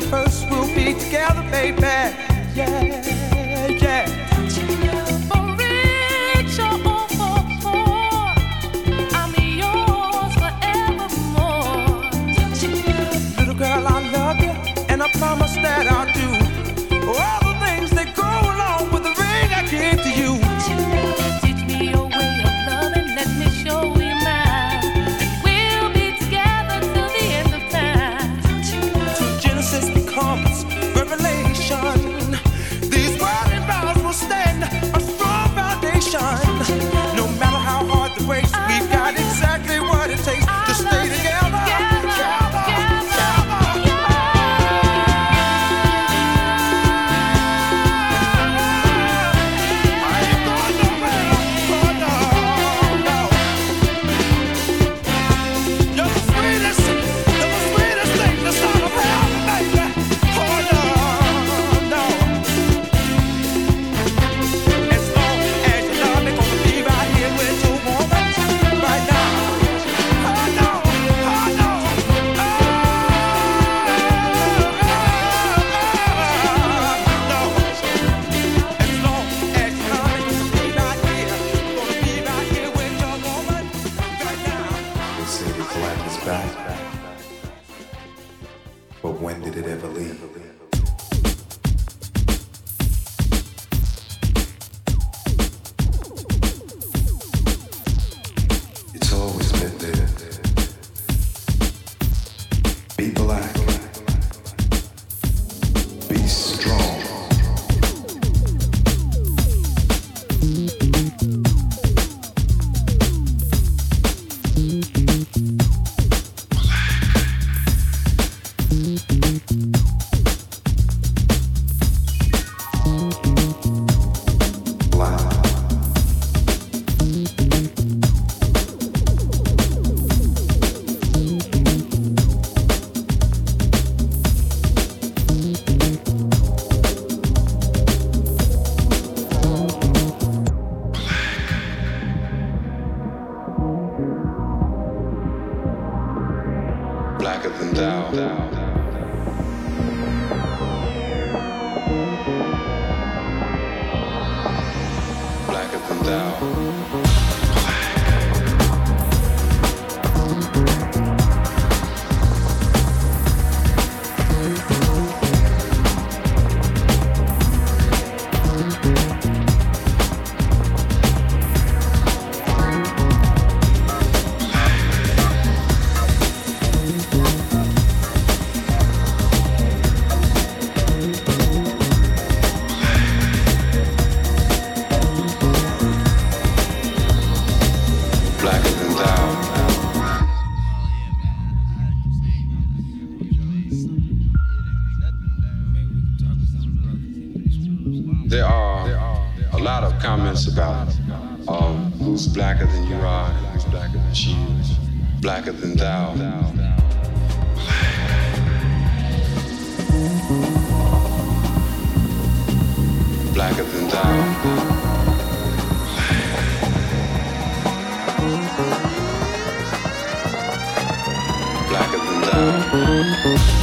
first, we'll be together, baby. Yeah. Blacker than thou.